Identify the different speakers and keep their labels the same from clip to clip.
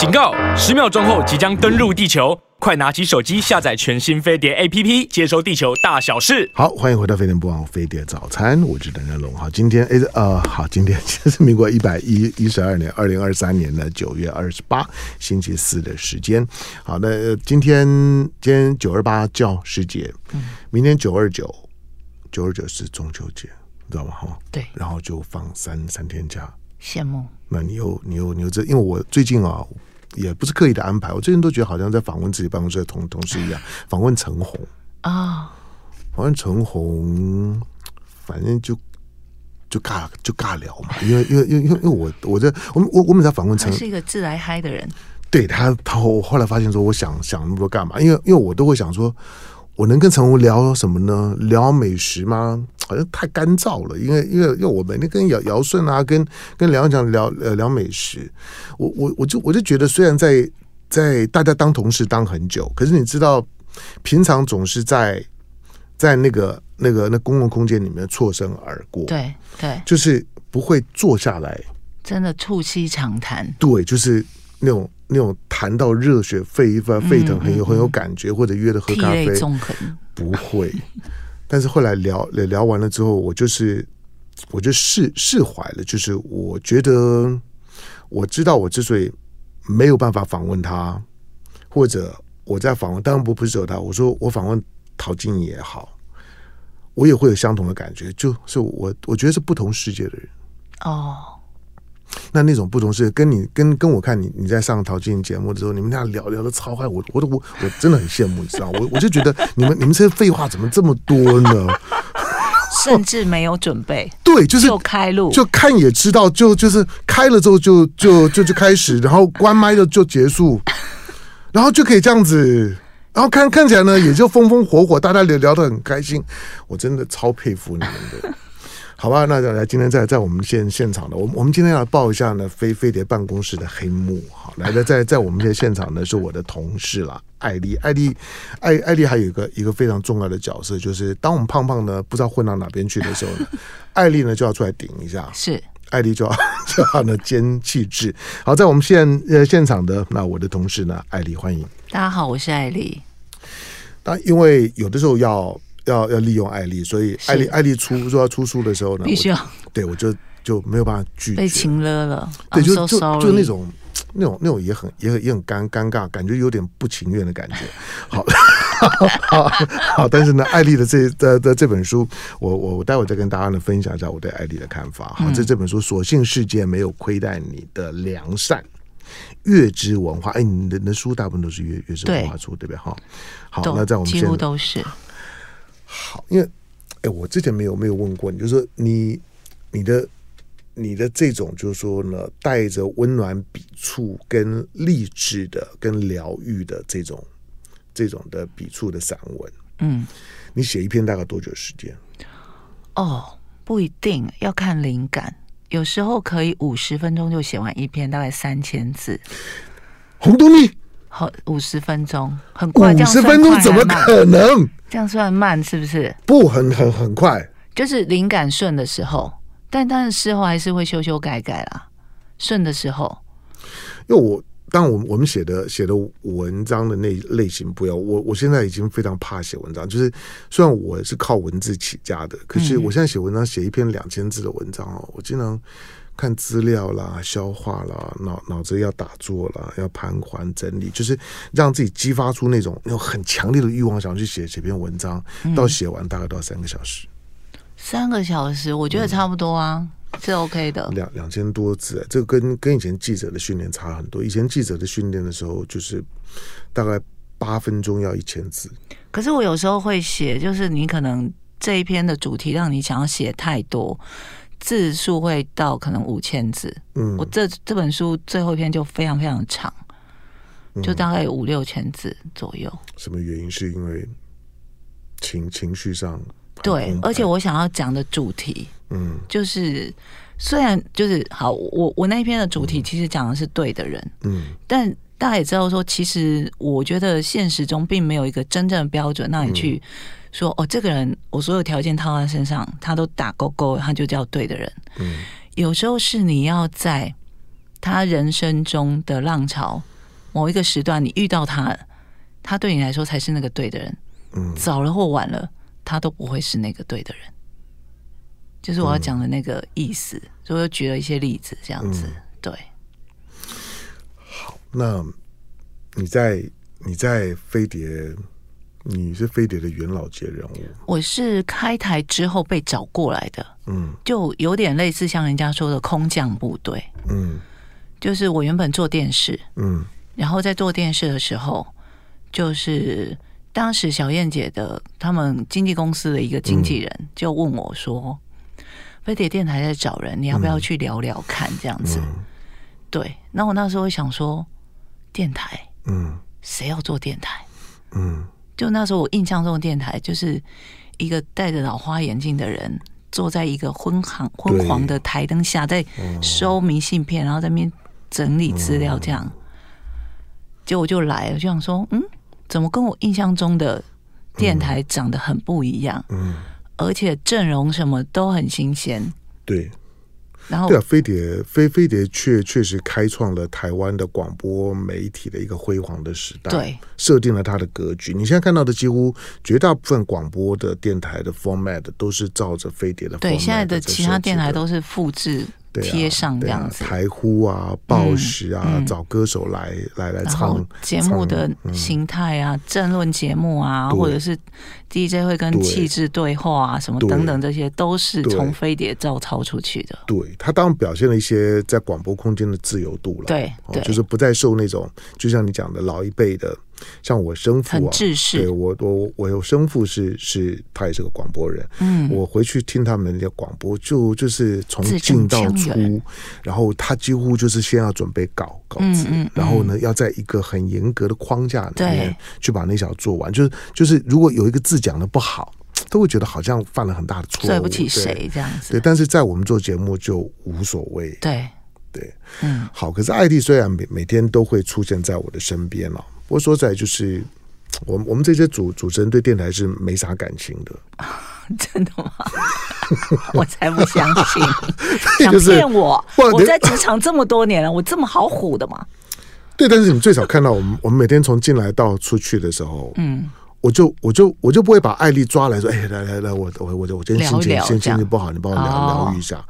Speaker 1: 警告！十秒钟后即将登陆地球，快拿起手机下载全新飞碟 APP，接收地球大小事。
Speaker 2: 好，欢迎回到飞碟播报飞碟早餐，我是邓仁龙。好，今天诶呃，好，今天其实是民国一百一一十二年二零二三年的九月二十八星期四的时间。好，那今天今天九二八教师节，明天九二九九二九是中秋节，你知道吗？哈，
Speaker 3: 对，
Speaker 2: 然后就放三三天假。
Speaker 3: 羡慕，
Speaker 2: 那你又你又你又这，因为我最近啊，也不是刻意的安排，我最近都觉得好像在访问自己办公室的同同事一样，访问陈红
Speaker 3: 啊，
Speaker 2: 访问陈红，反正就就尬就尬聊嘛，因为因为因为因为我我在我我我们在访问陈，
Speaker 3: 是一个自来嗨的人，
Speaker 2: 对他他我后来发现说，我想想那么多干嘛？因为因为我都会想说。我能跟陈红聊什么呢？聊美食吗？好像太干燥了，因为因为因为我每天跟姚姚顺啊，跟跟梁强聊呃聊美食，我我我就我就觉得，虽然在在大家当同事当很久，可是你知道，平常总是在在那个那个那公共空间里面错身而过，
Speaker 3: 对对，
Speaker 2: 就是不会坐下来，
Speaker 3: 真的促膝长谈，
Speaker 2: 对，就是那种。那种谈到热血沸沸沸腾，很有很有感觉，或者约着喝咖啡，不会。但是后来聊聊完了之后，我就是我就释释怀了。就是我觉得我知道我之所以没有办法访问他，或者我在访问，当然不不是只有他。我说我访问陶晶莹也好，我也会有相同的感觉。就是我我觉得是不同世界的人
Speaker 3: 哦。
Speaker 2: 那那种不同是跟你跟跟我看你你在上陶晶莹节目的时候，你们俩聊聊的超嗨，我我都我我真的很羡慕，你知道，我 我就觉得你们你们这些废话怎么这么多呢？
Speaker 3: 甚至没有准备，
Speaker 2: 对，就是
Speaker 3: 就开路，
Speaker 2: 就看也知道，就就是开了之后就就就就开始，然后关麦就就结束，然后就可以这样子，然后看看起来呢也就风风火火，大家聊聊得很开心，我真的超佩服你们的。好吧，那来今天在在我们现现场的，我们我们今天要报一下呢飞飞碟办公室的黑幕。好，来的在在我们现现场呢是我的同事啦，艾丽，艾丽，艾艾丽还有一个一个非常重要的角色，就是当我们胖胖呢不知道混到哪边去的时候呢，艾丽呢就要出来顶一下，
Speaker 3: 是
Speaker 2: 艾丽就要 就要呢兼气质。好，在我们现呃现场的那我的同事呢，艾丽欢迎。
Speaker 3: 大家好，我是艾丽。
Speaker 2: 那因为有的时候要。要要利用艾丽，所以艾丽艾丽出说要出书的时候呢，
Speaker 3: 必须要
Speaker 2: 对我就就没有办法拒绝，
Speaker 3: 被情勒了，
Speaker 2: 对，就就就那种那种那种也很也很也很尴尴尬，感觉有点不情愿的感觉。好，好，好，但是呢，艾丽的这的的这本书，我我我待会再跟大家呢分享一下我对艾丽的看法。好，这这本书《所幸世界没有亏待你的良善》，月之文化，哎，你的你的书大部分都是月月之文化出，对不对？哈，好，那在我们
Speaker 3: 几乎都是。
Speaker 2: 好，因为哎，我之前没有没有问过你，就是说你你的你的这种，就是说呢，带着温暖笔触跟励志的、跟疗愈的这种这种的笔触的散文，
Speaker 3: 嗯，
Speaker 2: 你写一篇大概多久时间？
Speaker 3: 哦，不一定要看灵感，有时候可以五十分钟就写完一篇，大概三千字。
Speaker 2: 红豆蜜。
Speaker 3: 好，五十分钟很快，
Speaker 2: 五十分钟怎么可能？
Speaker 3: 这样算慢是不是？
Speaker 2: 不，很很很快，
Speaker 3: 就是灵感顺的时候，但但是事后还是会修修改改啦。顺的时候，
Speaker 2: 因为我当我们我们写的写的文章的那类型不一样，我我现在已经非常怕写文章，就是虽然我是靠文字起家的，可是我现在写文章写一篇两千字的文章哦，我经常。看资料啦，消化啦，脑脑子要打坐啦，要盘桓整理，就是让自己激发出那种那种很强烈的欲望，想去写写篇文章。嗯、到写完大概都要三个小时。
Speaker 3: 三个小时，我觉得差不多啊，是、嗯、OK 的。两
Speaker 2: 两千多字，这个跟跟以前记者的训练差很多。以前记者的训练的时候，就是大概八分钟要一千字。
Speaker 3: 可是我有时候会写，就是你可能这一篇的主题让你想要写太多。字数会到可能五千字，嗯，我这这本书最后一篇就非常非常长，就大概有五六千字左右。
Speaker 2: 什么原因？是因为情情绪上？
Speaker 3: 对，而且我想要讲的主题，嗯，就是虽然就是好，我我那一篇的主题其实讲的是对的人，嗯，但大家也知道说，其实我觉得现实中并没有一个真正的标准让你去。说哦，这个人我所有条件套在身上，他都打勾勾，他就叫对的人。嗯，有时候是你要在他人生中的浪潮，某一个时段你遇到他，他对你来说才是那个对的人。嗯，早了或晚了，他都不会是那个对的人。就是我要讲的那个意思，嗯、所以我举了一些例子，这样子。嗯、对。
Speaker 2: 好，那你在你在飞碟，你是飞碟的元老级人物。
Speaker 3: 我是开台之后被找过来的，嗯，就有点类似像人家说的空降部队，嗯，就是我原本做电视，嗯，然后在做电视的时候，就是当时小燕姐的他们经纪公司的一个经纪人就问我说。飞碟电台在找人，你要不要去聊聊看？这样子，嗯、对。那我那时候想说，电台，嗯，谁要做电台？嗯，就那时候我印象中的电台，就是一个戴着老花眼镜的人，坐在一个昏黄昏黄的台灯下，在收明信片，然后在那边整理资料，这样。结果我就来了，就想说，嗯，怎么跟我印象中的电台长得很不一样？嗯。而且阵容什么都很新鲜，
Speaker 2: 对。
Speaker 3: 然后
Speaker 2: 对啊，飞碟飞飞碟确确实开创了台湾的广播媒体的一个辉煌的时代，
Speaker 3: 对，
Speaker 2: 设定了它的格局。你现在看到的几乎绝大部分广播的电台的 format 都是照着飞碟的 format 的。
Speaker 3: 对，现在的其他电台都是复制。贴上这样子，
Speaker 2: 台呼啊、报时啊，找歌手来来来唱
Speaker 3: 节目的形态啊，政论节目啊，或者是 DJ 会跟气质对话啊，什么等等，这些都是从飞碟照抄出去的。
Speaker 2: 对，他当然表现了一些在广播空间的自由度了，
Speaker 3: 对，
Speaker 2: 就是不再受那种，就像你讲的老一辈的。像我生父啊，对我我我有生父是是，他也是个广播人。嗯，我回去听他们的广播，就就是从进到出，然后他几乎就是先要准备稿稿子，嗯嗯、然后呢，要在一个很严格的框架里面去把那小做完。就是就是，如果有一个字讲的不好，都会觉得好像犯了很大的错误，
Speaker 3: 对不起谁这样子。
Speaker 2: 对，但是在我们做节目就无所谓。
Speaker 3: 对
Speaker 2: 对，嗯，好。可是艾蒂虽然每每天都会出现在我的身边哦。我所在，就是我们我们这些主主持人对电台是没啥感情的。
Speaker 3: 真的吗？我才不相信！想骗我？我在职场这么多年了，我这么好唬的吗？
Speaker 2: 对，但是你最少看到我们，我们每天从进来到出去的时候，嗯，我就我就我就不会把艾丽抓来说，哎，来来来，我我我我今天心情心情不好，你帮我疗疗愈一下。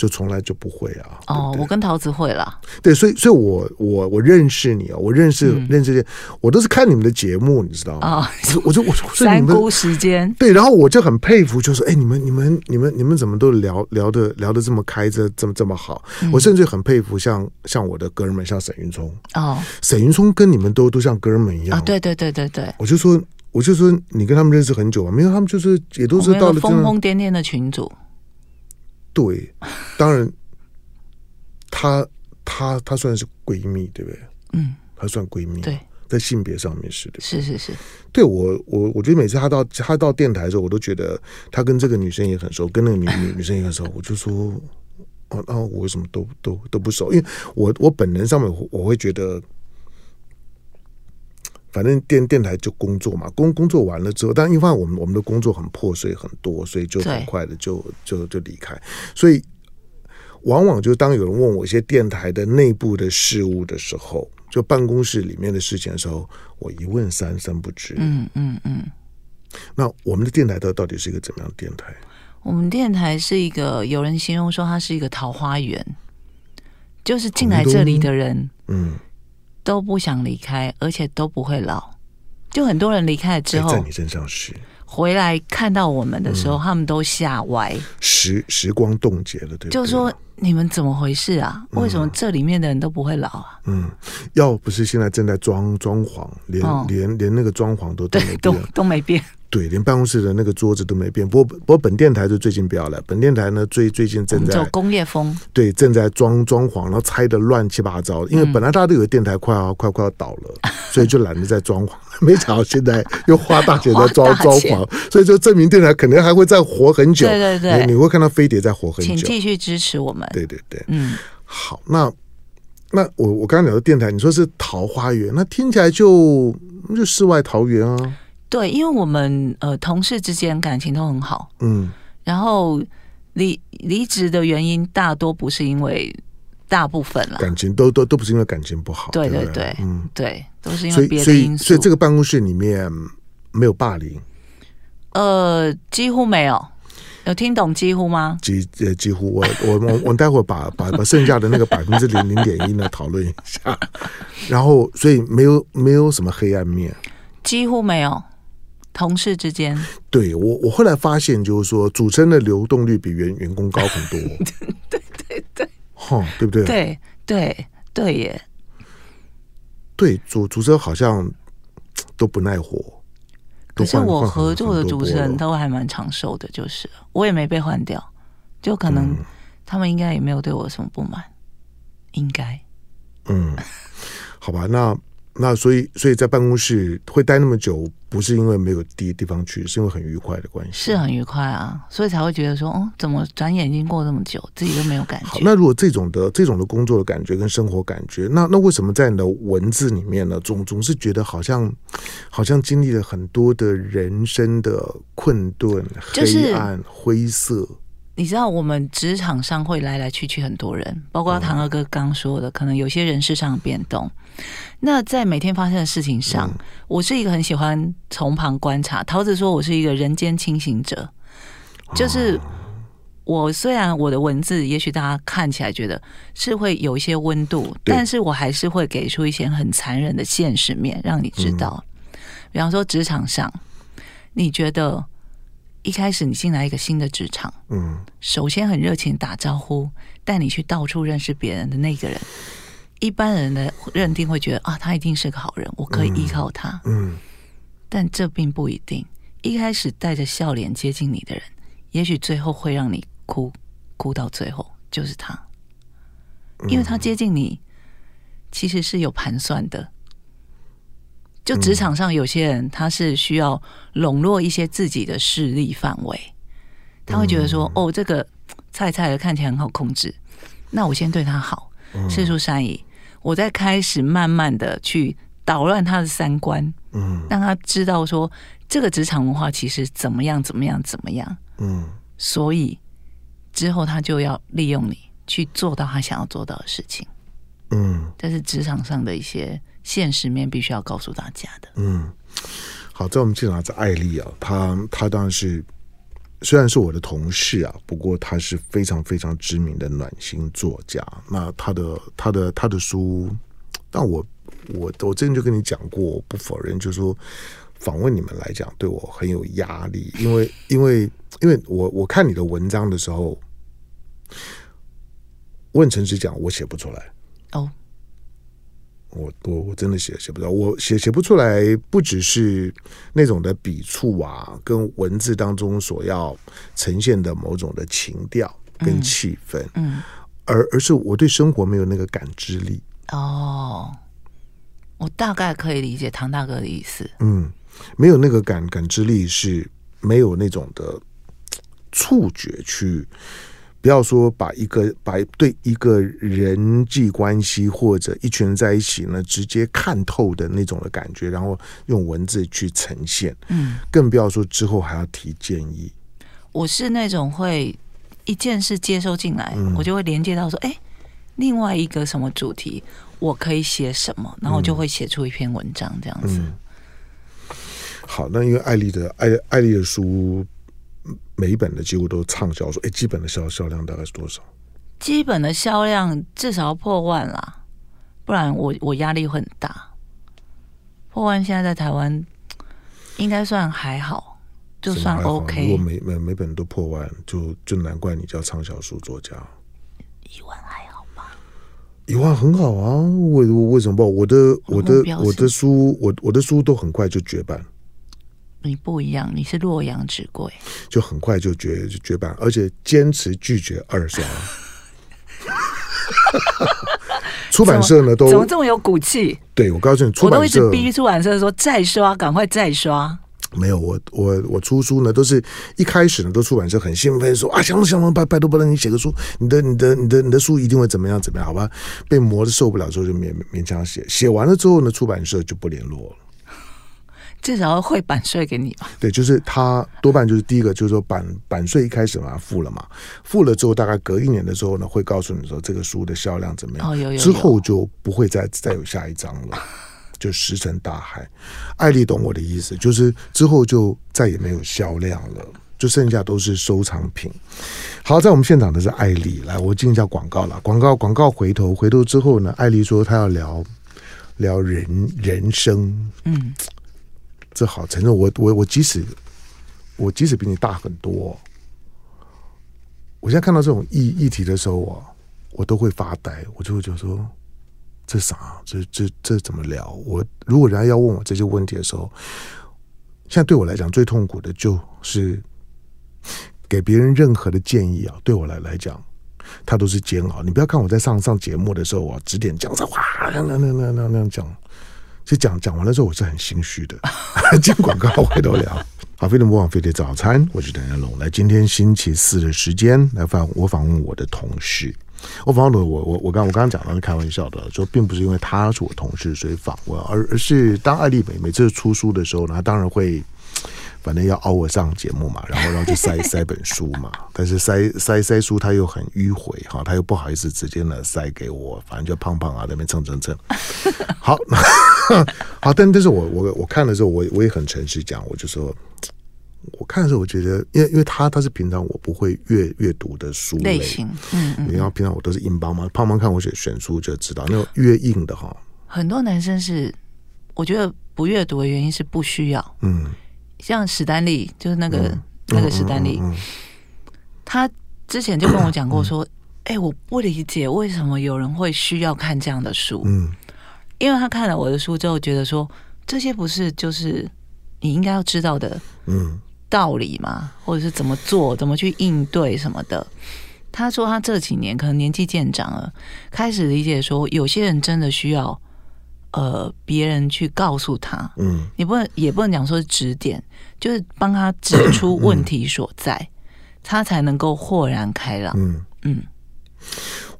Speaker 2: 就从来就不会啊！
Speaker 3: 哦，我跟陶子会了。
Speaker 2: 对，所以，所以我我我认识你啊，我认识认识这些，我都是看你们的节目，你知道吗？啊我就我就
Speaker 3: 三姑时间
Speaker 2: 对，然后我就很佩服，就是哎，你们你们你们你们怎么都聊聊的聊的这么开，这这么这么好？我甚至很佩服像像我的哥们，像沈云聪哦，沈云聪跟你们都都像哥们一样。
Speaker 3: 对对对对对，
Speaker 2: 我就说我就说你跟他们认识很久啊，没有他们就是也都是到了
Speaker 3: 疯疯癫癫的群组。
Speaker 2: 对，当然，她她她算是闺蜜，对不对？嗯，她算闺蜜。
Speaker 3: 对，
Speaker 2: 在性别上面是的。
Speaker 3: 是是是。
Speaker 2: 对我我我觉得每次她到她到电台的时候，我都觉得她跟这个女生也很熟，跟那个女女女生也很熟。我就说，哦，那我为什么都都都不熟？因为我我本能上面我，我会觉得。反正电电台就工作嘛，工工作完了之后，但因为我们我们的工作很破碎很多，所以就很快的就就就离开。所以往往就当有人问我一些电台的内部的事务的时候，就办公室里面的事情的时候，我一问三三不知。嗯嗯嗯。那我们的电台到到底是一个怎么样的电台？
Speaker 3: 我们电台是一个，有人形容说它是一个桃花源，就是进来这里的人，嗯。都不想离开，而且都不会老。就很多人离开了之后，
Speaker 2: 在你身上是
Speaker 3: 回来看到我们的时候，嗯、他们都吓歪。
Speaker 2: 时时光冻结了，对？
Speaker 3: 就是说你们怎么回事啊？为什么这里面的人都不会老啊？
Speaker 2: 嗯，要不是现在正在装装潢，连、哦、连连那个装潢都都
Speaker 3: 都没变。
Speaker 2: 对，连办公室的那个桌子都没变。不过，不过本电台就最近不要了。本电台呢，最最近正在
Speaker 3: 走工业风，
Speaker 2: 对，正在装装潢，然后拆的乱七八糟。因为本来大家都以为电台快要快快要倒了，嗯、所以就懒得再装潢。没想到现在又花大钱在装装潢，所以就证明电台可能还会再活很久。
Speaker 3: 对对对，
Speaker 2: 你会看到飞碟在活很久。
Speaker 3: 请继续支持我们。
Speaker 2: 对对对，嗯，好，那那我我刚刚聊的电台，你说是桃花源，那听起来就就世外桃源啊。
Speaker 3: 对，因为我们呃同事之间感情都很好，嗯，然后离离职的原因大多不是因为大部分了，
Speaker 2: 感情都都都不是因为感情不好，
Speaker 3: 对对对，对嗯，对，都是因为别的因素。
Speaker 2: 所以所以这个办公室里面没有霸凌，
Speaker 3: 呃，几乎没有。有听懂几乎吗？
Speaker 2: 几呃几乎，我我我我待会儿把把把剩下的那个百分之零零点一呢讨论一下，然后所以没有没有什么黑暗面，
Speaker 3: 几乎没有。同事之间，
Speaker 2: 对我我后来发现就是说，主持人的流动率比员员工高很多，
Speaker 3: 对对对，
Speaker 2: 哈，对不对？
Speaker 3: 对对对耶，
Speaker 2: 对主主持人好像都不耐活。
Speaker 3: 可是我合作的主持人都还蛮长寿的，就是我也没被换掉，就可能他们应该也没有对我有什么不满，应该。
Speaker 2: 嗯，好吧，那。那所以，所以在办公室会待那么久，不是因为没有地地方去，是因为很愉快的关系。
Speaker 3: 是很愉快啊，所以才会觉得说，哦，怎么转眼已经过这么久，自己都没有感觉。
Speaker 2: 好，那如果这种的这种的工作的感觉跟生活感觉，那那为什么在你的文字里面呢，总总是觉得好像好像经历了很多的人生的困顿、黑暗、灰色？
Speaker 3: 你知道我们职场上会来来去去很多人，包括唐二哥刚说的，可能有些人事上的变动。那在每天发生的事情上，我是一个很喜欢从旁观察。桃子说我是一个人间清醒者，就是我虽然我的文字也许大家看起来觉得是会有一些温度，但是我还是会给出一些很残忍的现实面，让你知道。比方说职场上，你觉得？一开始你进来一个新的职场，嗯，首先很热情打招呼，带你去到处认识别人的那个人，一般人的认定会觉得啊，他一定是个好人，我可以依靠他，嗯，但这并不一定。一开始带着笑脸接近你的人，也许最后会让你哭，哭到最后就是他，因为他接近你其实是有盘算的。就职场上有些人，他是需要笼络一些自己的势力范围，他会觉得说：“哦，这个菜菜的看起来很好控制，那我先对他好，释出善意，我再开始慢慢的去捣乱他的三观，嗯，让他知道说这个职场文化其实怎么样怎么样怎么样，嗯，所以之后他就要利用你去做到他想要做到的事情，嗯，这是职场上的一些。”现实面必须要告诉大家的。嗯，
Speaker 2: 好，在我们现场是艾丽啊，她她当然是虽然是我的同事啊，不过她是非常非常知名的暖心作家。那她的她的她的书，但我我我之前就跟你讲过，我不否认，就是说访问你们来讲对我很有压力，因为因为因为我我看你的文章的时候，我很诚实讲，我写不出来哦。我我我真的写写不到，我写写不出来，不只是那种的笔触啊，跟文字当中所要呈现的某种的情调跟气氛，嗯，嗯，而而是我对生活没有那个感知力。
Speaker 3: 哦，我大概可以理解唐大哥的意思。
Speaker 2: 嗯，没有那个感感知力，是没有那种的触觉去。不要说把一个把对一个人际关系或者一群人在一起呢，直接看透的那种的感觉，然后用文字去呈现，嗯，更不要说之后还要提建议。
Speaker 3: 我是那种会一件事接收进来，嗯，我就会连接到说，哎，另外一个什么主题，我可以写什么，然后我就会写出一篇文章这样子。嗯，
Speaker 2: 好，那因为艾丽的艾艾丽的书。每一本的几乎都畅销，书哎，基本的销销量大概是多少？
Speaker 3: 基本的销量至少要破万啦，不然我我压力会很大。破万现在在台湾应该算还好，就算 OK。
Speaker 2: 如果每每每本都破万，就就难怪你叫畅销书作家。
Speaker 3: 一万还好吧？
Speaker 2: 一万很好啊，为为什么不？我的我的我的书，我我的书都很快就绝版。
Speaker 3: 你不一样，你是洛阳纸贵，
Speaker 2: 就很快就绝就绝版，而且坚持拒绝二刷。出版社呢都
Speaker 3: 怎么这么有骨气？
Speaker 2: 对，我告诉你，出版社，
Speaker 3: 我都一直逼出版社说再刷，赶快再刷。
Speaker 2: 没有，我我我出书呢，都是一开始呢，都出版社很兴奋说啊，行了行了，拜拜托不能你写个书，你的你的你的你的书一定会怎么样怎么样，好吧？被磨的受不了之后就勉勉强写，写完了之后呢，出版社就不联络了。
Speaker 3: 至少要汇版税给你吧？
Speaker 2: 对，就是他多半就是第一个，就是说版版税一开始嘛付了嘛，付了之后大概隔一年的时候呢，会告诉你说这个书的销量怎么样。
Speaker 3: 哦，有有有。
Speaker 2: 之后就不会再再有下一章了，就石沉大海。艾丽懂我的意思，就是之后就再也没有销量了，就剩下都是收藏品。好，在我们现场的是艾丽，来，我进一下广告了。广告广告，回头回头之后呢，艾丽说她要聊聊人人生，嗯。这好承认，我我我即使我即使比你大很多，我现在看到这种议议题的时候啊，我都会发呆，我就会觉得说这啥？这这这怎么聊？我如果人家要问我这些问题的时候，现在对我来讲最痛苦的就是给别人任何的建议啊，对我来来讲，他都是煎熬。你不要看我在上上节目的时候啊，指点江山，哇，那那那那那样讲。就讲讲完了之后，我是很心虚的。进广告，回头聊。好，飞碟模仿飞的早餐，我是邓家龙。来，今天星期四的时间来访我访问我的同事。我访问了我我我刚我刚刚讲的是开玩笑的，说并不是因为他是我同事所以访问，而而是当艾丽美每次出书的时候呢，他当然会。反正要熬我上节目嘛，然后然后就塞 塞本书嘛，但是塞塞塞书他又很迂回哈，他又不好意思直接呢塞给我，反正就胖胖啊在那边蹭蹭蹭。好，好，但但是我我我看的时候，我我也很诚实讲，我就说，我看的时候我觉得，因为因为他他是平常我不会阅阅读的书类，类型，嗯嗯，然后平常我都是硬邦嘛，胖胖看我选选书就知道，那种越硬的哈。
Speaker 3: 很多男生是我觉得不阅读的原因是不需要，嗯。像史丹利，就是那个、嗯、那个史丹利，他之前就跟我讲过说：“哎、我不理解为什么有人会需要看这样的书。”嗯，因为他看了我的书之后，觉得说这些不是就是你应该要知道的嗯道理吗？或者是怎么做、怎么去应对什么的。他说他这几年可能年纪渐长了，开始理解说有些人真的需要。呃，别人去告诉他，嗯，你不能也不能讲说是指点，就是帮他指出问题所在，嗯、他才能够豁然开朗。嗯。嗯，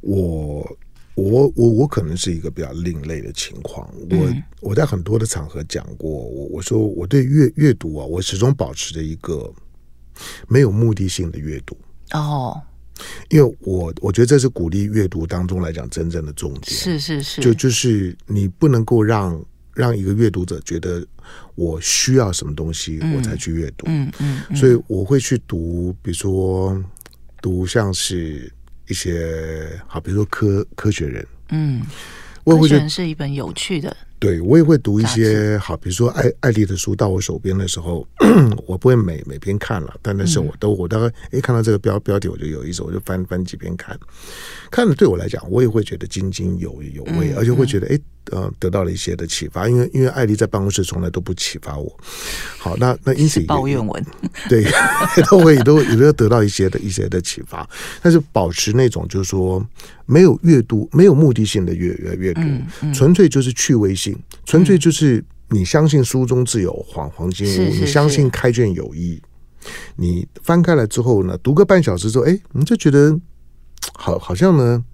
Speaker 2: 我我我我可能是一个比较另类的情况，我、嗯、我在很多的场合讲过，我我说我对阅阅读啊，我始终保持着一个没有目的性的阅读。哦。因为我我觉得这是鼓励阅读当中来讲真正的重点，
Speaker 3: 是是是，
Speaker 2: 就就是你不能够让让一个阅读者觉得我需要什么东西我才去阅读，嗯嗯，嗯，所以我会去读，比如说读像是一些好，比如说科科学人，嗯，我会觉得
Speaker 3: 是一本有趣的。
Speaker 2: 对，我也会读一些好，比如说艾艾丽的书到我手边的时候，我不会每每篇看了，但那时候我都我大概哎看到这个标标题我就有意思，我就翻翻几篇看，看了对我来讲，我也会觉得津津有有味，而且会觉得哎呃得到了一些的启发，因为因为艾丽在办公室从来都不启发我。好，那那因此
Speaker 3: 抱怨文
Speaker 2: 对 都会都也都得到一些的一些的启发，但是保持那种就是说没有阅读没有目的性的阅阅阅读，纯粹就是趣味性。纯粹就是你相信书中自有黄黄金屋，你相信开卷有益。你翻开来之后呢，读个半小时之后，哎，你就觉得好，好像呢。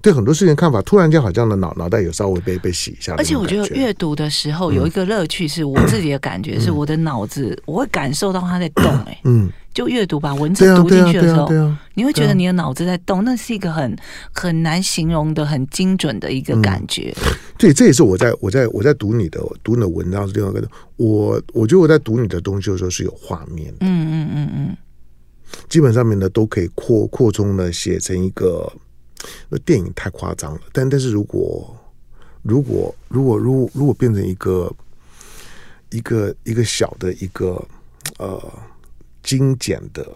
Speaker 2: 对很多事情看法，突然间好像的脑脑袋有稍微被被洗一下。
Speaker 3: 而且我觉得阅读的时候有一个乐趣，是我自己的感觉，嗯、是我的脑子我会感受到它在动、欸。哎，嗯，就阅读把文字读进去的时候，你会觉得你的脑子在动，那是一个很很难形容的、很精准的一个感觉。
Speaker 2: 嗯、对，这也是我在我在我在读你的读你的文章是另外一个。我我觉得我在读你的东西的时候是有画面的。嗯嗯嗯嗯，基本上面呢都可以扩扩充的写成一个。那电影太夸张了，但但是如果如果如果如果如果变成一个一个一个小的一个呃精简的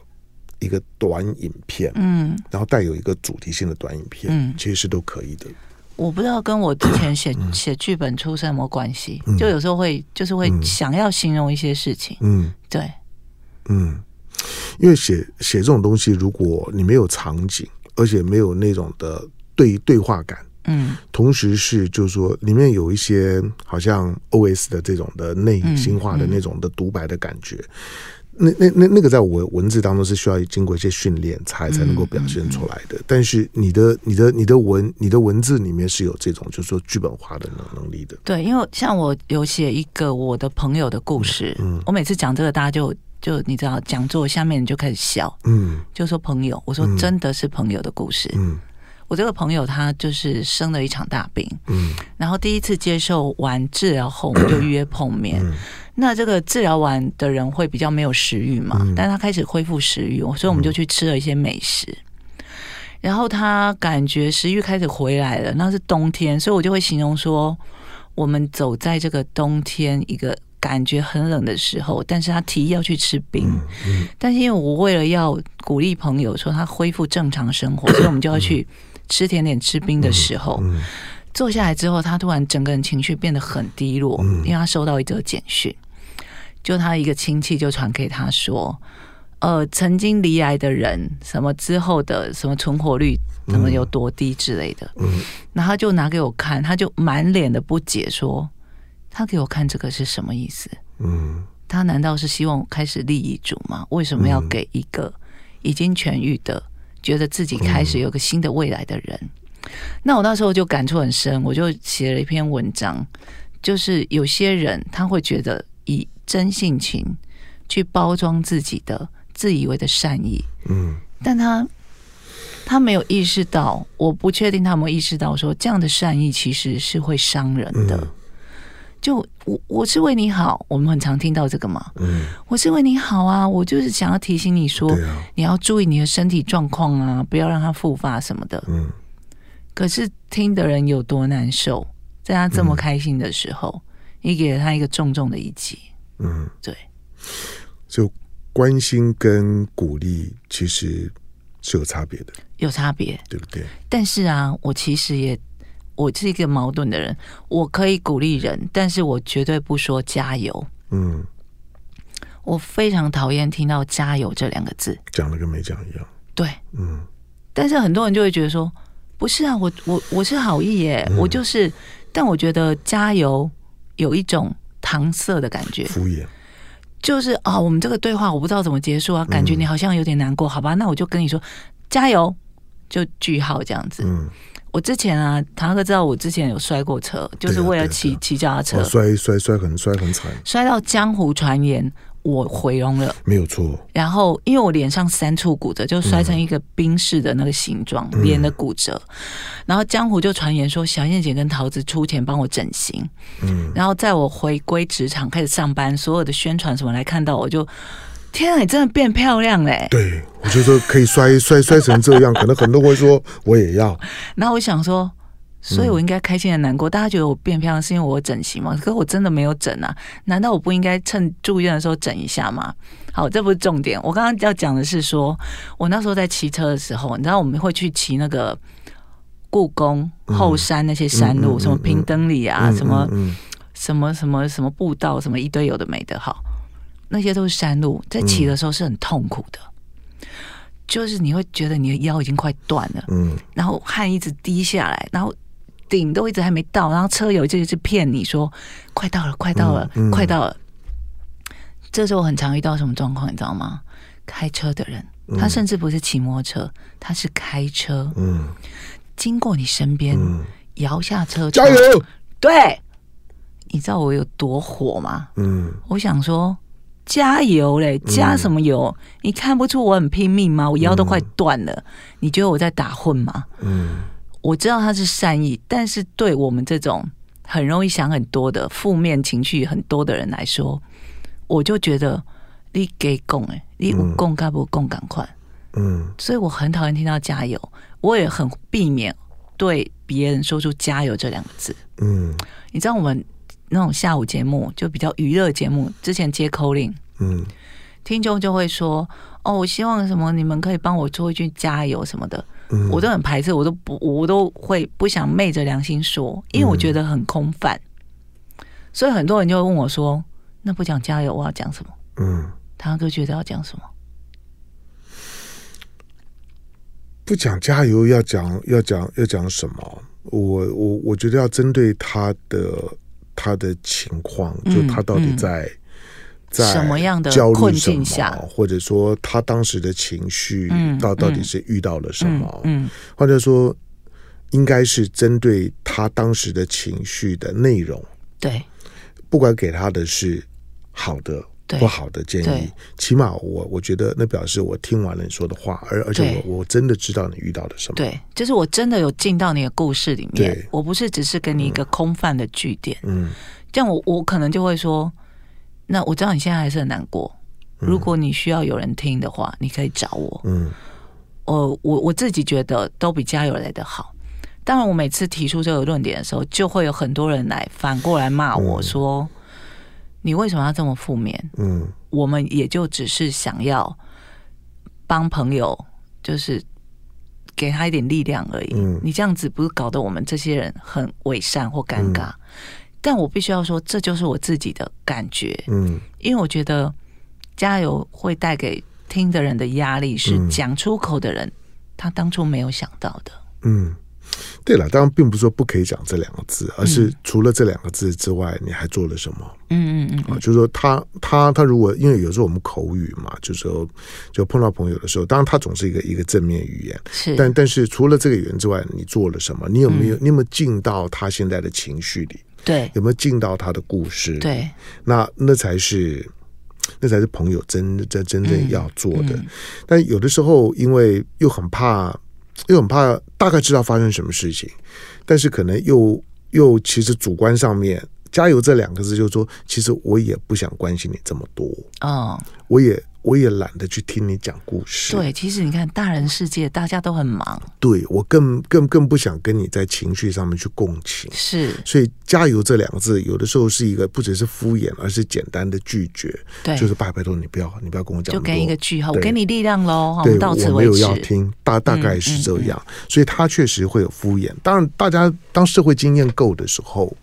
Speaker 2: 一个短影片，嗯，然后带有一个主题性的短影片，嗯，其实是都可以的。
Speaker 3: 我不知道跟我之前写写剧本出什么关系，嗯，就有时候会就是会想要形容一些事情，嗯，对，
Speaker 2: 嗯，因为写写这种东西，如果你没有场景。而且没有那种的对对话感，嗯，同时是就是说里面有一些好像 OS 的这种的内心化的那种的独白的感觉，嗯嗯、那那那那个在我文字当中是需要经过一些训练才才能够表现出来的。但是你的你的你的文你的文字里面是有这种就是说剧本化的能能力的。
Speaker 3: 对，因为像我有写一个我的朋友的故事，嗯，嗯我每次讲这个，大家就就你知道，讲座下面就开始笑，嗯，就说朋友，我说真的是朋友的故事，嗯。嗯我这个朋友他就是生了一场大病，嗯，然后第一次接受完治疗后，我们就约碰面。嗯、那这个治疗完的人会比较没有食欲嘛，嗯、但他开始恢复食欲，所以我们就去吃了一些美食。嗯、然后他感觉食欲开始回来了，那是冬天，所以我就会形容说，我们走在这个冬天一个感觉很冷的时候，但是他提议要去吃冰，嗯嗯、但是因为我为了要鼓励朋友说他恢复正常生活，所以我们就要去。吃甜点、吃冰的时候，坐下来之后，他突然整个人情绪变得很低落，嗯、因为他收到一则简讯，就他一个亲戚就传给他说，呃，曾经离癌的人，什么之后的什么存活率怎么有多低之类的，嗯，然后他就拿给我看，他就满脸的不解说，他给我看这个是什么意思？嗯，他难道是希望我开始立遗嘱吗？为什么要给一个已经痊愈的？觉得自己开始有个新的未来的人，嗯、那我那时候就感触很深，我就写了一篇文章，就是有些人他会觉得以真性情去包装自己的自以为的善意，嗯，但他他没有意识到，我不确定他有没有意识到说这样的善意其实是会伤人的。嗯就我我是为你好，我们很常听到这个嘛。嗯，我是为你好啊，我就是想要提醒你说，啊、你要注意你的身体状况啊，不要让它复发什么的。嗯，可是听的人有多难受，在他这么开心的时候，嗯、你给了他一个重重的一击。嗯，对。
Speaker 2: 就关心跟鼓励其实是有差别的，
Speaker 3: 有差别，
Speaker 2: 对不对？
Speaker 3: 但是啊，我其实也。我是一个矛盾的人，我可以鼓励人，但是我绝对不说加油。嗯，我非常讨厌听到“加油”这两个字，
Speaker 2: 讲了跟没讲一样。
Speaker 3: 对，嗯，但是很多人就会觉得说，不是啊，我我我是好意耶，嗯、我就是，但我觉得“加油”有一种搪塞的感觉，
Speaker 2: 敷衍，
Speaker 3: 就是啊、哦，我们这个对话我不知道怎么结束啊，感觉你好像有点难过，嗯、好吧，那我就跟你说加油，就句号这样子，嗯。我之前啊，唐哥知道我之前有摔过车，就是为了骑骑脚踏车，
Speaker 2: 哦、摔摔摔很摔很惨，
Speaker 3: 摔到江湖传言我毁容了，
Speaker 2: 没有错。
Speaker 3: 然后因为我脸上三处骨折，就摔成一个宾士的那个形状，脸、嗯、的骨折。然后江湖就传言说小燕姐跟桃子出钱帮我整形，嗯，然后在我回归职场开始上班，所有的宣传什么来看到我就。天啊，你真的变漂亮嘞！
Speaker 2: 对，我就说可以摔摔摔成这样，可能很多人会说我也要。
Speaker 3: 然后我想说，所以我应该开心的难过。嗯、大家觉得我变漂亮是因为我整形吗？可是我真的没有整啊！难道我不应该趁住院的时候整一下吗？好，这不是重点。我刚刚要讲的是说，我那时候在骑车的时候，你知道我们会去骑那个故宫后山那些山路，嗯、什么平登里啊，嗯、什么、什么什么什么步道，什么一堆有的没的，好。那些都是山路，在骑的时候是很痛苦的，嗯、就是你会觉得你的腰已经快断了，嗯，然后汗一直滴下来，然后顶都一直还没到，然后车友就一直骗你说快到了，快到了，快到了。这时候我很常遇到什么状况，你知道吗？开车的人，他甚至不是骑摩托车，他是开车，嗯，经过你身边，嗯、摇下车窗，加油！对，你知道我有多火吗？嗯，我想说。加油嘞！加什么油？嗯、你看不出我很拼命吗？我腰都快断了。嗯、你觉得我在打混吗？嗯，我知道他是善意，但是对我们这种很容易想很多的负面情绪很多的人来说，我就觉得你给共哎，你不共干不共赶快。嗯，所以我很讨厌听到加油，我也很避免对别人说出加油这两个字。嗯，你知道我们。那种下午节目就比较娱乐节目，之前接 calling，嗯，听众就会说：“哦，我希望什么，你们可以帮我做一句加油什么的。嗯”我都很排斥，我都不，我都会不想昧着良心说，因为我觉得很空泛。嗯、所以很多人就会问我说：“那不讲加油，我要讲什么？”嗯，他都觉得要讲什么？
Speaker 2: 不讲加油，要讲要讲要讲什么？我我我觉得要针对他的。他的情况，就他到底在，在
Speaker 3: 什么样的
Speaker 2: 焦虑
Speaker 3: 困境下，
Speaker 2: 或者说他当时的情绪到、
Speaker 3: 嗯、
Speaker 2: 到底是遇到了什么？
Speaker 3: 嗯，嗯
Speaker 2: 或者说应该是针对他当时的情绪的内容，
Speaker 3: 对，
Speaker 2: 不管给他的是好的。不好的建议，起码我我觉得那表示我听完了你说的话，而而且我我真的知道你遇到了什么。
Speaker 3: 对，就是我真的有进到你的故事里面，
Speaker 2: 对
Speaker 3: 我不是只是给你一个空泛的据点。
Speaker 2: 嗯，
Speaker 3: 这样我我可能就会说，那我知道你现在还是很难过，如果你需要有人听的话，你可以找我。
Speaker 2: 嗯，
Speaker 3: 我我我自己觉得都比加油来的好。当然，我每次提出这个论点的时候，就会有很多人来反过来骂我说。嗯你为什么要这么负面？
Speaker 2: 嗯，
Speaker 3: 我们也就只是想要帮朋友，就是给他一点力量而已。
Speaker 2: 嗯，
Speaker 3: 你这样子不是搞得我们这些人很伪善或尴尬？嗯，但我必须要说，这就是我自己的感觉。
Speaker 2: 嗯，
Speaker 3: 因为我觉得加油会带给听的人的压力，是讲出口的人他当初没有想到的。
Speaker 2: 嗯。对了，当然并不是说不可以讲这两个字，而是除了这两个字之外，你还做了什么？
Speaker 3: 嗯嗯嗯，
Speaker 2: 啊，就是说他他他如果因为有时候我们口语嘛，就是说就碰到朋友的时候，当然他总是一个一个正面语言，
Speaker 3: 是，
Speaker 2: 但但是除了这个语言之外，你做了什么？你有没有、嗯、你有没有进到他现在的情绪里？
Speaker 3: 对，
Speaker 2: 有没有进到他的故事？
Speaker 3: 对，
Speaker 2: 那那才是那才是朋友真真真正要做的。
Speaker 3: 嗯嗯、
Speaker 2: 但有的时候，因为又很怕。又很怕大概知道发生什么事情，但是可能又又其实主观上面“加油”这两个字，就是说，其实我也不想关心你这么多，
Speaker 3: 哦，
Speaker 2: 我也。我也懒得去听你讲故事。
Speaker 3: 对，其实你看，大人世界大家都很忙。
Speaker 2: 对，我更更更不想跟你在情绪上面去共情。
Speaker 3: 是，
Speaker 2: 所以“加油”这两个字，有的时候是一个不只是敷衍，而是简单的拒绝。
Speaker 3: 对，
Speaker 2: 就是拜拜托你不要，你不要跟我讲。
Speaker 3: 就给一个句号，我给你力量喽。
Speaker 2: 对，
Speaker 3: 到此
Speaker 2: 我没有要听，大大概是这样。嗯嗯嗯，所以他确实会有敷衍。当然，大家当社会经验够的时候，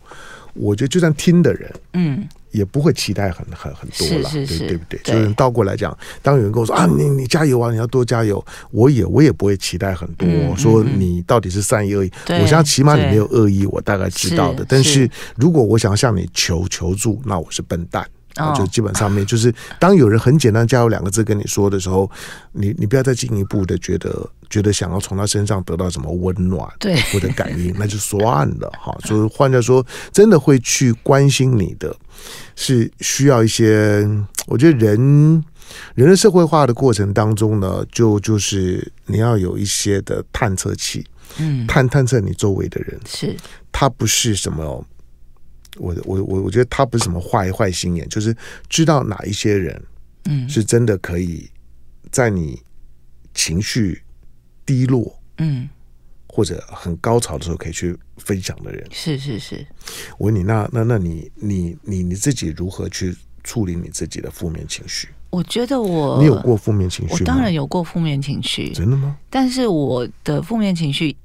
Speaker 2: 我觉得就算听的人，嗯。也不会期待很很很多了，
Speaker 3: 是是是
Speaker 2: 对对不对？就是倒过来讲，当有人跟我说啊，你你加油啊，你要多加油，我也我也不会期待很多，嗯、说你到底是善意恶意。我想起码你没有恶意，我大概知道的。但是如果我想向你求求助，那我是笨蛋。就基本上面 就是，当有人很简单加油两个字跟你说的时候，你你不要再进一步的觉得觉得想要从他身上得到什么温暖，
Speaker 3: 对
Speaker 2: 或者感应，那就算了哈。所以换句话说，真的会去关心你的，是需要一些。我觉得人人的社会化的过程当中呢，就就是你要有一些的探测器，嗯，探探测你周围的人，
Speaker 3: 是
Speaker 2: 他不是什么。我我我我觉得他不是什么坏坏心眼，就是知道哪一些人，嗯，是真的可以在你情绪低落，嗯，或者很高潮的时候可以去分享的人。
Speaker 3: 是是是。
Speaker 2: 我问你，那那那你你你你自己如何去处理你自己的负面情绪？
Speaker 3: 我觉得我
Speaker 2: 你有过负面情绪吗？
Speaker 3: 我当然有过负面情绪，
Speaker 2: 真的吗？
Speaker 3: 但是我的负面情绪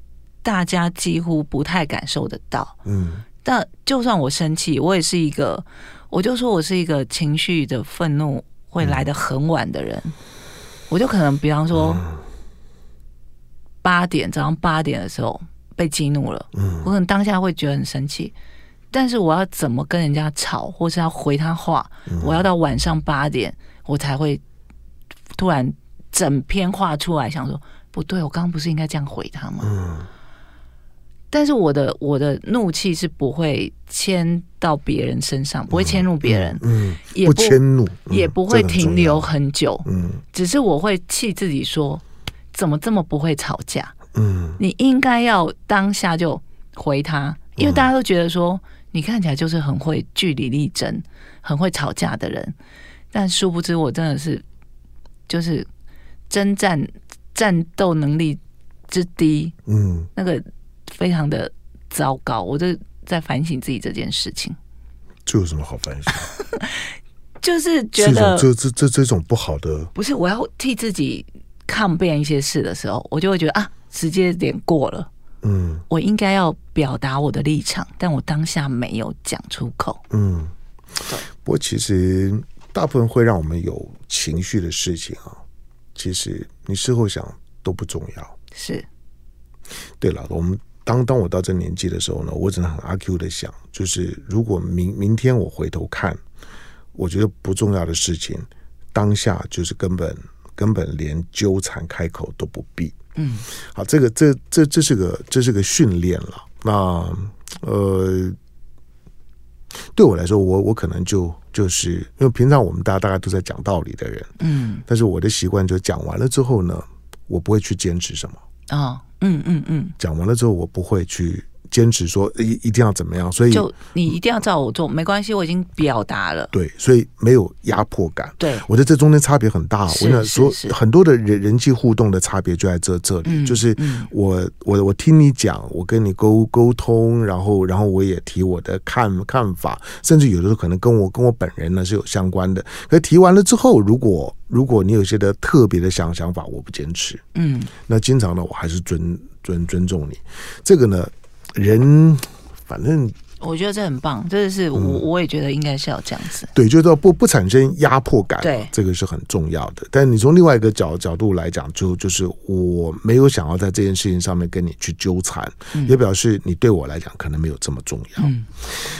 Speaker 3: 大家几乎不太感受得到，嗯。但就算我生气，我也是一个，我就说我是一个情绪的愤怒会来的很晚的人，我就可能比方说八点早上八点的时候被激怒了，嗯。我可能当下会觉得很生气，但是我要怎么跟人家吵，或是要回他话，我要到晚上八点我才会突然整篇话出来，想说不对，我刚刚不是应该这样回他吗？但是我的我的怒气是不会迁到别人身上，不会迁怒别人，
Speaker 2: 嗯，
Speaker 3: 也不
Speaker 2: 迁怒，
Speaker 3: 也不会停留很久，嗯，只是我会气自己说，怎么这么不会吵架？嗯，你应该要当下就回他，因为大家都觉得说你看起来就是很会据理力争、很会吵架的人，但殊不知我真的是就是征战战斗能力之低，嗯，那个。非常的糟糕，我就在反省自己这件事情。
Speaker 2: 这有什么好反省？
Speaker 3: 就是觉得
Speaker 2: 这这这这种不好的，
Speaker 3: 不是我要替自己抗辩一些事的时候，我就会觉得啊，直接点过了，嗯，我应该要表达我的立场，但我当下没有讲出口，嗯，
Speaker 2: 对。不过其实大部分会让我们有情绪的事情啊，其实你事后想都不重要，
Speaker 3: 是。
Speaker 2: 对了，我们。当当我到这年纪的时候呢，我只能很阿 Q 的想，就是如果明明天我回头看，我觉得不重要的事情，当下就是根本根本连纠缠开口都不必。
Speaker 3: 嗯，
Speaker 2: 好，这个这这这是个这是个训练了。那呃，对我来说，我我可能就就是因为平常我们大家大概都在讲道理的人，
Speaker 3: 嗯，
Speaker 2: 但是我的习惯就讲完了之后呢，我不会去坚持什么。
Speaker 3: 哦，嗯嗯嗯，
Speaker 2: 讲完了之后，我不会去。坚持说一一定要怎么样，所以
Speaker 3: 就你一定要照我做，没关系，我已经表达了。
Speaker 2: 对，所以没有压迫感。
Speaker 3: 对，
Speaker 2: 我觉得这中间差别很大。
Speaker 3: 是
Speaker 2: 我想
Speaker 3: 说
Speaker 2: 很多的人人际互动的差别就在这这里，
Speaker 3: 嗯、
Speaker 2: 就是我我我听你讲，我跟你沟沟通，然后然后我也提我的看看法，甚至有的时候可能跟我跟我本人呢是有相关的。可是提完了之后，如果如果你有些的特别的想想法，我不坚持。
Speaker 3: 嗯，
Speaker 2: 那经常呢，我还是尊尊尊重你。这个呢，人。反正
Speaker 3: 我觉得这很棒，这是我我也觉得应该是要这样子。
Speaker 2: 对，就是说不不产生压迫感，
Speaker 3: 对，
Speaker 2: 这个是很重要的。但你从另外一个角角度来讲，就就是我没有想要在这件事情上面跟你去纠缠，嗯、也表示你对我来讲可能没有这么重要。嗯，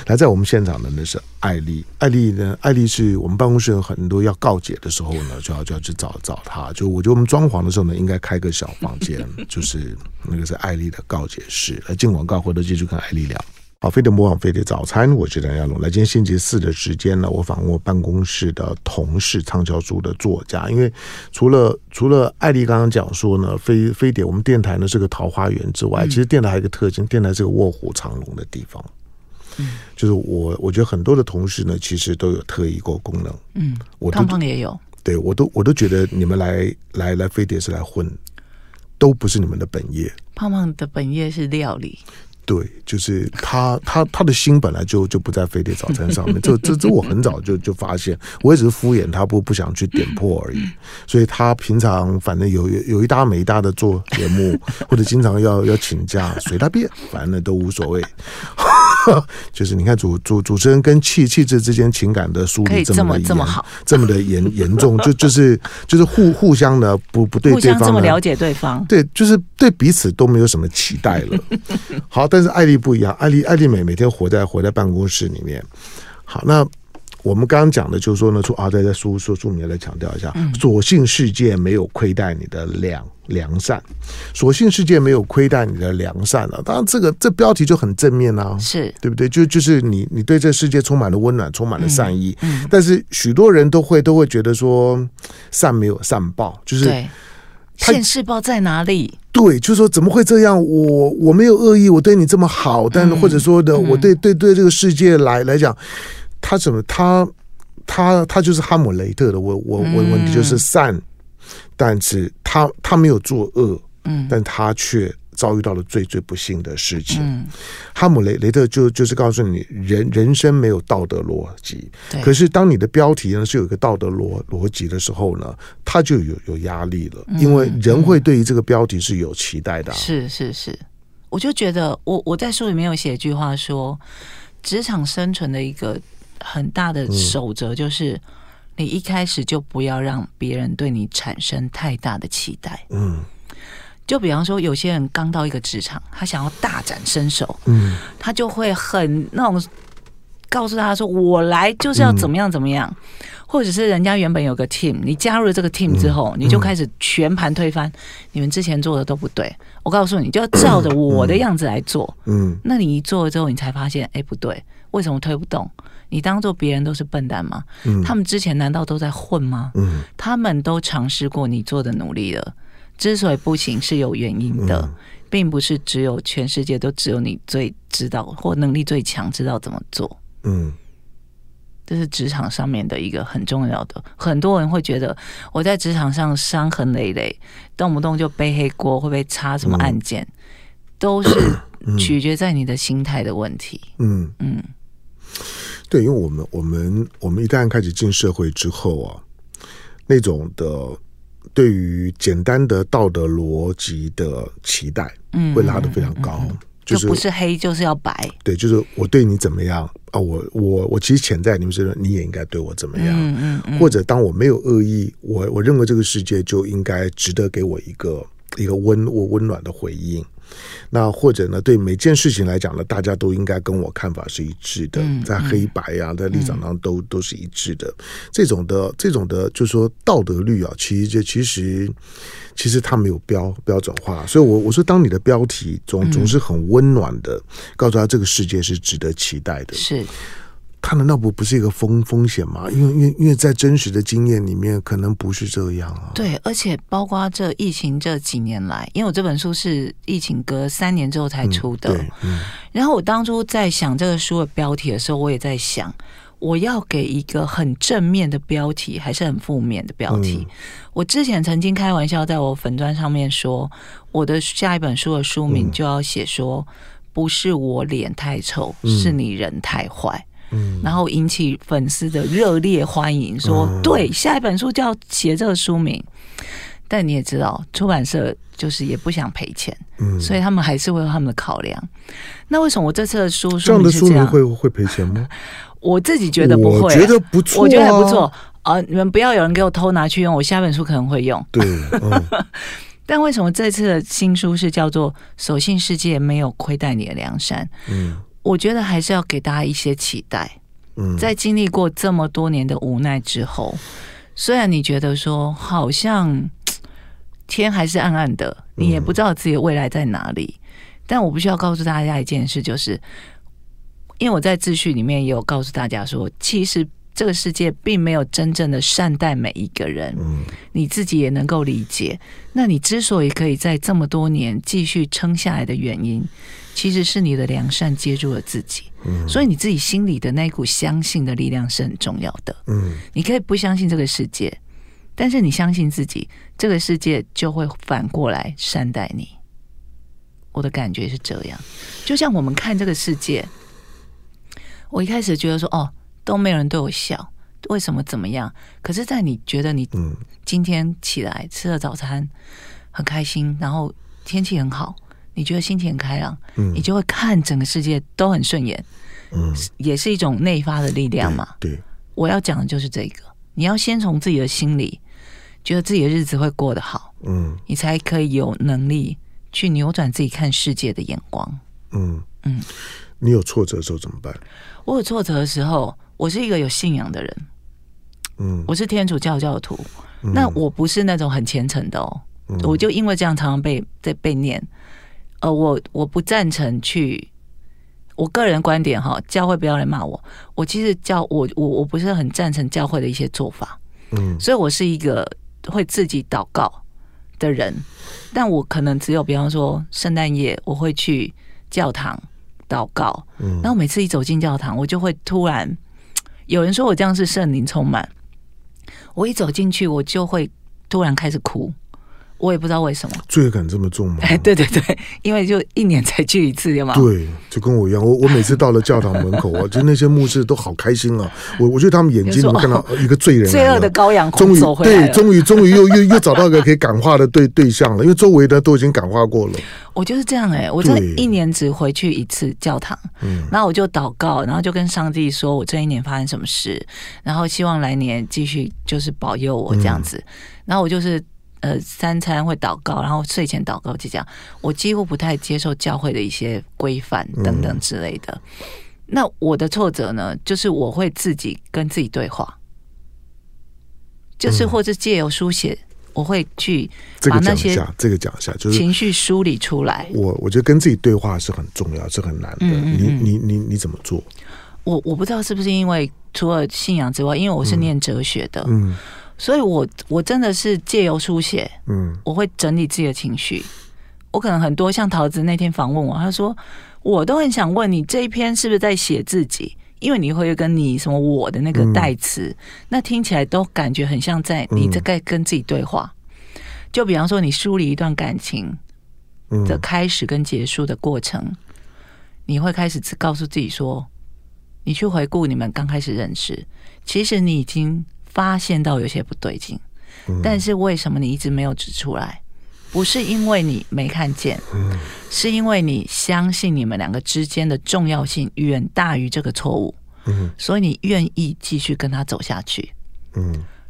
Speaker 2: 来，在我们现场的那是艾丽，艾丽呢，艾丽是我们办公室有很多要告解的时候呢，就要就要去找找她。就我觉得我们装潢的时候呢，应该开个小房间，就是那个是艾丽的告解室。来进广告，回头继续跟艾丽聊。好，飞碟模仿飞碟早餐，我是梁家龙。来，今天星期四的时间呢，我访问我办公室的同事，畅销书的作家。因为除了除了艾丽刚刚讲说呢，飞飞碟我们电台呢是个桃花源之外，其实电台还有一个特征，电台是个卧虎藏龙的地方。嗯，就是我我觉得很多的同事呢，其实都有特异过功能。嗯，我胖
Speaker 3: 胖也有，
Speaker 2: 对我都我都觉得你们来来来飞碟是来混，都不是你们的本业。
Speaker 3: 胖胖的本业是料理。
Speaker 2: 对，就是他，他他的心本来就就不在飞碟早餐上面，这这这我很早就就发现，我也只是敷衍他，不不想去点破而已。所以他平常反正有有一搭没一搭的做节目，或者经常要要请假，随他便，反正都无所谓。就是你看主主主持人跟气气质之间情感的梳理这么
Speaker 3: 这么好，
Speaker 2: 这么的严严重，就就是就是互互相的不不对对方
Speaker 3: 这么了解对方，
Speaker 2: 对，就是对彼此都没有什么期待了。好，但是艾丽不一样，艾丽艾丽每每天活在活在办公室里面。好，那。我们刚刚讲的，就是说呢，说啊，在在说说书里面来强调一下，所幸世界没有亏待你的良良善，所幸世界没有亏待你的良善了。当然，这个这标题就很正面啊，
Speaker 3: 是对
Speaker 2: 不对？就就是你你对这世界充满了温暖，充满了善意。嗯，但是许多人都会都会觉得说，善没有善报，就是
Speaker 3: 现世报在哪里？
Speaker 2: 对，就是说怎么会这样？我我没有恶意，我对你这么好，但或者说的，我对对对这个世界来来讲。他怎么？他他他就是哈姆雷特的我我我问题，就是善，但是他他没有作恶，嗯，但他却遭遇到了最最不幸的事情。嗯、哈姆雷雷特就就是告诉你，人人生没有道德逻辑。对可是当你的标题呢是有一个道德逻逻辑的时候呢，他就有有压力了，因为人会对于这个标题是有期待的、啊。
Speaker 3: 是是是，我就觉得我我在书里面有写一句话说，职场生存的一个。很大的守则就是，你一开始就不要让别人对你产生太大的期待。嗯，就比方说，有些人刚到一个职场，他想要大展身手，嗯，他就会很那种告诉他说：“我来就是要怎么样怎么样。”或者是人家原本有个 team，你加入了这个 team 之后，你就开始全盘推翻，你们之前做的都不对。我告诉你，就要照着我的样子来做。嗯，那你一做了之后，你才发现，哎，不对，为什么推不动？你当做别人都是笨蛋吗？嗯，他们之前难道都在混吗？嗯，他们都尝试过你做的努力了，之所以不行是有原因的，并不是只有全世界都只有你最知道或能力最强，知道怎么做。嗯，这是职场上面的一个很重要的。很多人会觉得我在职场上伤痕累累，动不动就背黑锅，会不会插什么案件，都是取决在你的心态的问题。嗯嗯。
Speaker 2: 对，因为我们我们我们一旦开始进社会之后啊，那种的对于简单的道德逻辑的期待，嗯，会拉得非常高，嗯嗯嗯、
Speaker 3: 就是就不是黑就是要白，
Speaker 2: 对，就是我对你怎么样啊，我我我其实潜在你们觉得你也应该对我怎么样，嗯嗯，嗯。或者当我没有恶意，我我认为这个世界就应该值得给我一个一个温我温暖的回应。那或者呢，对每件事情来讲呢，大家都应该跟我看法是一致的，嗯、在黑白呀、啊，在立场上都、嗯、都是一致的。这种的这种的，就是说道德律啊，其实就其实其实它没有标标准化。所以我我说，当你的标题总总是很温暖的，告诉他这个世界是值得期待的，
Speaker 3: 是。
Speaker 2: 他难道不不是一个风风险吗？因为因为因为在真实的经验里面，可能不是这样啊。
Speaker 3: 对，而且包括这疫情这几年来，因为我这本书是疫情隔三年之后才出的。嗯嗯、然后我当初在想这个书的标题的时候，我也在想，我要给一个很正面的标题，还是很负面的标题？嗯、我之前曾经开玩笑在我粉砖上面说，我的下一本书的书名就要写说，嗯、不是我脸太丑，嗯、是你人太坏。然后引起粉丝的热烈欢迎，说：“对，下一本书就要写这个书名。”但你也知道，出版社就是也不想赔钱，嗯所以他们还是会有他们的考量。那为什么我这次的书书名是这样？
Speaker 2: 这样的书名会会赔钱吗？
Speaker 3: 我自己觉得不会，
Speaker 2: 我觉得不错，
Speaker 3: 我觉得还不错啊！你们不要有人给我偷拿去用，我下本书可能会用。
Speaker 2: 对，
Speaker 3: 但为什么这次的新书是叫做《所幸世界没有亏待你的梁山》？嗯。我觉得还是要给大家一些期待。嗯，在经历过这么多年的无奈之后，虽然你觉得说好像天还是暗暗的，你也不知道自己的未来在哪里，嗯，但我不需要告诉大家一件事，就是因为我在自序里面也有告诉大家说，其实这个世界并没有真正的善待每一个人。嗯，你自己也能够理解。那你之所以可以在这么多年继续撑下来的原因，其实是你的良善接住了自己，嗯，所以你自己心里的那股相信的力量是很重要的。嗯，你可以不相信这个世界，但是你相信自己，这个世界就会反过来善待你。我的感觉是这样，就像我们看这个世界，我一开始觉得说，哦，都没有人对我笑，为什么怎么样？可是，在你觉得你今天起来吃了早餐很开心，然后天气很好。你觉得心情很开朗，嗯，你就会看整个世界都很顺眼，嗯，也是一种内发的力量嘛。
Speaker 2: 对，对，
Speaker 3: 我要讲的就是这个，你要先从自己的心里觉得自己的日子会过得好，嗯，你才可以有能力去扭转自己看世界的眼光。嗯。嗯，
Speaker 2: 你有挫折的时候怎么办？
Speaker 3: 我有挫折的时候，我是一个有信仰的人，嗯，我是天主教教徒，嗯，那我不是那种很虔诚的哦，嗯，我就因为这样常常被在被念。呃，我我不赞成去，我个人观点哈，教会不要来骂我。我其实教我我我不是很赞成教会的一些做法，嗯，所以我是一个会自己祷告的人，但我可能只有比方说圣诞夜我会去教堂祷告，嗯，然后每次一走进教堂，我就会突然有人说我这样是圣灵充满，我一走进去，我就会突然开始哭。我也不知道为什么
Speaker 2: 罪恶感这么重吗？
Speaker 3: 哎，对对对，因为就一年才聚一次，有吗？
Speaker 2: 对，就跟我一样，我我每次到了教堂门口 啊，就那些牧师都好开心啊。我我觉得他们眼睛里面看到 一个罪人，
Speaker 3: 罪恶的羔羊，
Speaker 2: 终于对，终于终于又又又找到一个可以感化的对对象了，因为周围的都已经感化过了。
Speaker 3: 我就是这样哎、欸，我这一年只回去一次教堂，嗯，然后我就祷告，然后就跟上帝说我这一年发生什么事，然后希望来年继续就是保佑我这样子，嗯、然后我就是。呃，三餐会祷告，然后睡前祷告，就这样。我几乎不太接受教会的一些规范等等之类的。嗯、那我的挫折呢，就是我会自己跟自己对话，就是或者借由书写，我会去把那些
Speaker 2: 这个讲一下，就是
Speaker 3: 情绪梳理出来。
Speaker 2: 我我觉得跟自己对话是很重要，是很难的。嗯嗯嗯，你你你你怎么做？
Speaker 3: 我我不知道是不是因为除了信仰之外，因为我是念哲学的，嗯。嗯所以我，我我真的是借由书写，嗯，我会整理自己的情绪。我可能很多像桃子那天访问我，他说我都很想问你这一篇是不是在写自己？因为你会跟你什么我的那个代词，嗯、那听起来都感觉很像在你在跟自己对话。嗯、就比方说，你梳理一段感情的开始跟结束的过程，嗯、你会开始告诉自己说，你去回顾你们刚开始认识，其实你已经。发现到有些不对劲，但是为什么你一直没有指出来？不是因为你没看见，是因为你相信你们两个之间的重要性远大于这个错误，所以你愿意继续跟他走下去。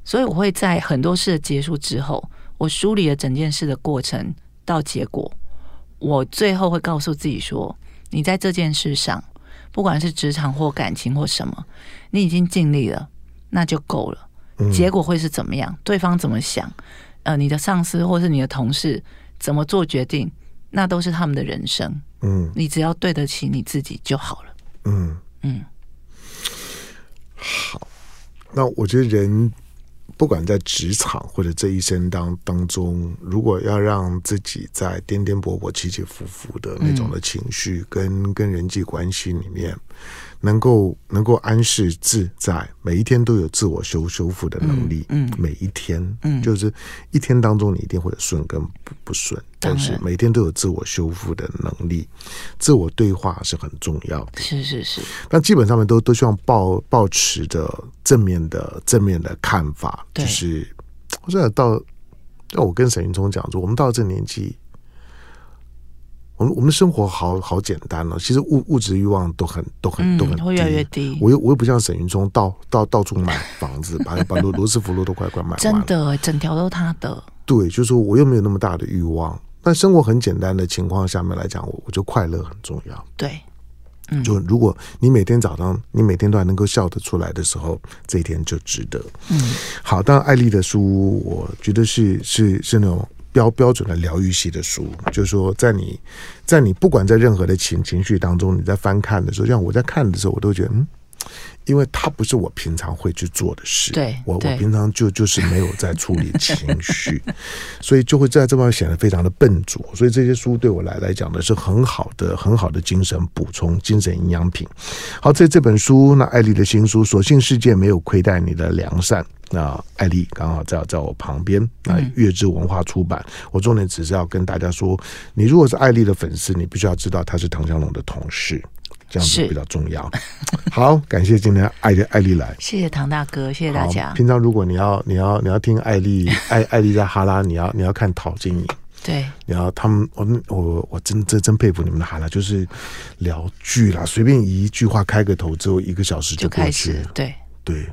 Speaker 3: 所以我会在很多事的结束之后，我梳理了整件事的过程，到结果，我最后会告诉自己说：你在这件事上，不管是职场或感情或什么，你已经尽力了，那就够了。结果会是怎么样？对方怎么想？呃，你的上司或是你的同事怎么做决定？那都是他们的人生。嗯，你只要对得起你自己就好了。嗯嗯，
Speaker 2: 好。那我觉得人。不管在职场或者这一生当当中，如果要让自己在颠颠簸簸、起起伏伏的那种的情绪跟、嗯、跟人际关系里面。能够能够安适自在，每一天都有自我修修复的能力。嗯，嗯每一天，嗯，就是一天当中你一定会顺跟不不顺，但是每天都有自我修复的能力，自我对话是很重要的。
Speaker 3: 是是是，
Speaker 2: 但基本上面都都希望抱抱持着正面的正面的看法。就是我真的到，那我跟沈云聪讲说，我们到了这个年纪。我们我们的生活好好简单了，其实物物质欲望都很都很都很，
Speaker 3: 会越来越低。
Speaker 2: 我又我又不像沈云聪，到到到处买房子，把把罗罗斯福路都快快买完了。
Speaker 3: 真的，整条都他的。
Speaker 2: 对，就是说我又没有那么大的欲望，但生活很简单的情况下面来讲，我我就快乐很重要。
Speaker 3: 对，
Speaker 2: 嗯，就如果你每天早上你每天都还能够笑得出来的时候，这一天就值得。嗯，好，当然艾丽的书，我觉得是是是那种。标标准的疗愈系的书，就是说，在你，在你不管在任何的情情绪当中，你在翻看的时候，像我在看的时候，我都觉得，嗯，因为它不是我平常会去做的事，
Speaker 3: 对，
Speaker 2: 我我平常就就是没有在处理情绪，所以就会在这方面显得非常的笨拙。所以这些书对我来来讲呢，是很好的、很好的精神补充、精神营养品。好，在这本书，那艾丽的新书《所幸世界没有亏待你的良善》。那艾丽刚好在在我旁边，那月之文化出版。嗯、我重点只是要跟大家说，你如果是艾丽的粉丝，你必须要知道她是唐湘龙的同事，这样子比较重要。好，感谢今天艾艾丽来，
Speaker 3: 谢谢唐大哥，谢谢大家。
Speaker 2: 平常如果你要你要你要听艾丽艾艾丽在哈拉，你要你要看陶晶莹，
Speaker 3: 对，
Speaker 2: 你要他们我我我真真真佩服你们的哈拉，就是聊剧啦，随便一句话开个头之后，一个小时就过去了，
Speaker 3: 对
Speaker 2: 对。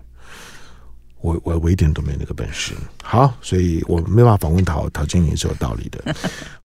Speaker 2: 我我我一点都没那个本事，好，所以我没办法访问陶陶晶莹是有道理的。